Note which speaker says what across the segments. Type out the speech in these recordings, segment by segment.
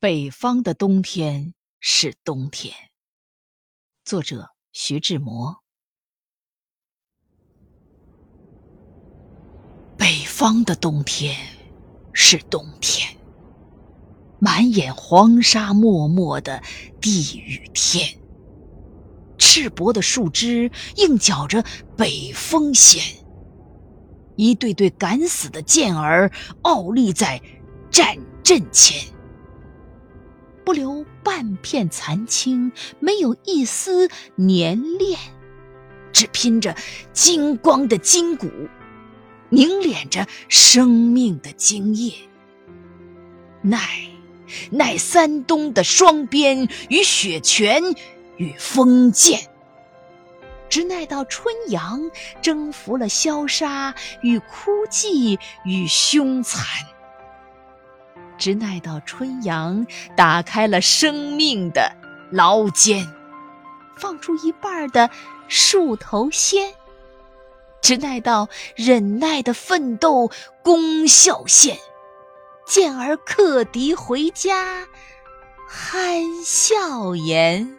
Speaker 1: 北方的冬天是冬天。作者徐志摩。北方的冬天是冬天，满眼黄沙漠漠的地狱天。赤膊的树枝硬搅着北风弦，一对对敢死的剑儿傲立在战阵前。不留半片残青，没有一丝粘恋，只拼着金光的筋骨，凝练着生命的精液。耐，耐三冬的霜鞭与雪拳与风剑，直耐到春阳，征服了萧杀与枯寂与凶残。直耐到春阳，打开了生命的牢间，放出一半的树头鲜；直耐到忍耐的奋斗功效现，见儿克敌回家，憨笑颜。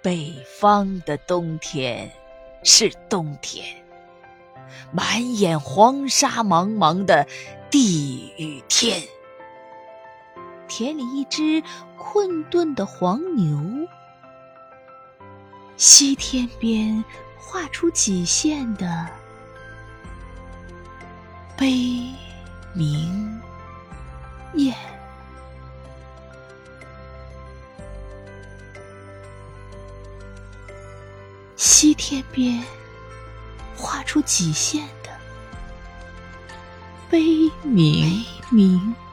Speaker 1: 北方的冬天是冬天，满眼黄沙茫茫的。地与天，田里一只困顿的黄牛，西天边画出几线的悲鸣雁，西天边画出几线。悲鸣鸣。